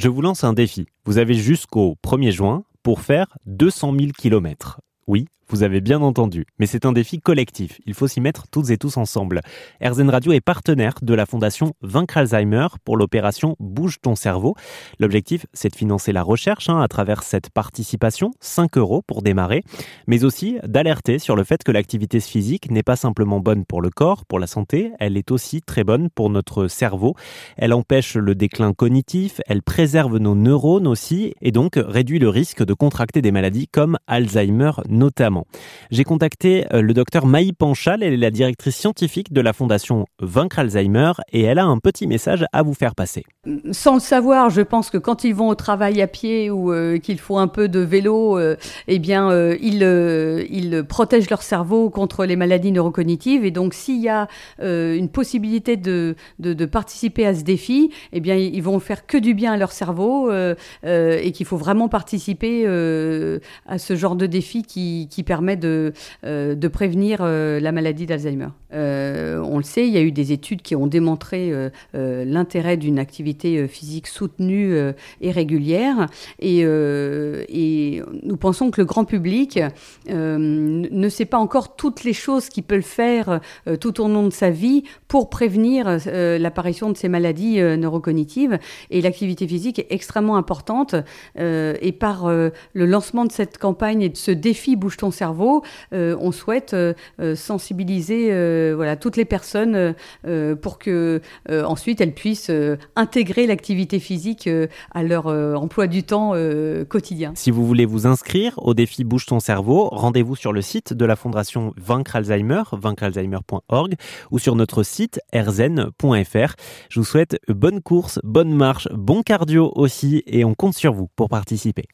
Je vous lance un défi. Vous avez jusqu'au 1er juin pour faire 200 000 km. Oui, vous avez bien entendu, mais c'est un défi collectif. Il faut s'y mettre toutes et tous ensemble. RZN Radio est partenaire de la fondation Vaincre Alzheimer pour l'opération Bouge ton cerveau. L'objectif, c'est de financer la recherche hein, à travers cette participation, 5 euros pour démarrer, mais aussi d'alerter sur le fait que l'activité physique n'est pas simplement bonne pour le corps, pour la santé, elle est aussi très bonne pour notre cerveau. Elle empêche le déclin cognitif, elle préserve nos neurones aussi, et donc réduit le risque de contracter des maladies comme Alzheimer notamment. J'ai contacté euh, le docteur Maï Panchal, elle est la directrice scientifique de la fondation Vaincre Alzheimer et elle a un petit message à vous faire passer. Sans le savoir, je pense que quand ils vont au travail à pied ou euh, qu'il faut un peu de vélo, euh, eh bien, ils, ils, protègent leur cerveau contre les maladies neurocognitives. Et donc, s'il y a une possibilité de, de, participer à ce défi, eh bien, ils vont faire que du bien à leur cerveau et qu'il faut vraiment participer à ce genre de défi qui, qui permet de, euh, prévenir euh, la maladie d'Alzheimer. Euh, on le sait, il y a eu des études qui ont démontré l'intérêt d'une activité physique soutenue et régulière. Et, nous pensons que le grand public ne sait pas encore toutes les choses qu'il peut faire tout au long de sa vie pour prévenir l'apparition de ces maladies neurocognitives. Et l'activité physique est extrêmement importante. et par le lancement de cette campagne et de ce défi Bouge ton cerveau, euh, on souhaite euh, euh, voilà, toutes les personnes pour que ensuite elles puissent intégrer l'activité physique à leur emploi du temps quotidien. Si vous voulez vous inscrire au défi Bouge ton cerveau, rendez-vous sur le site de la Fondation Vaincre Alzheimer, vaincrealzheimer.org ou sur notre site rzen.fr. Je vous souhaite bonne course, bonne marche, bon cardio aussi et on compte sur vous pour participer.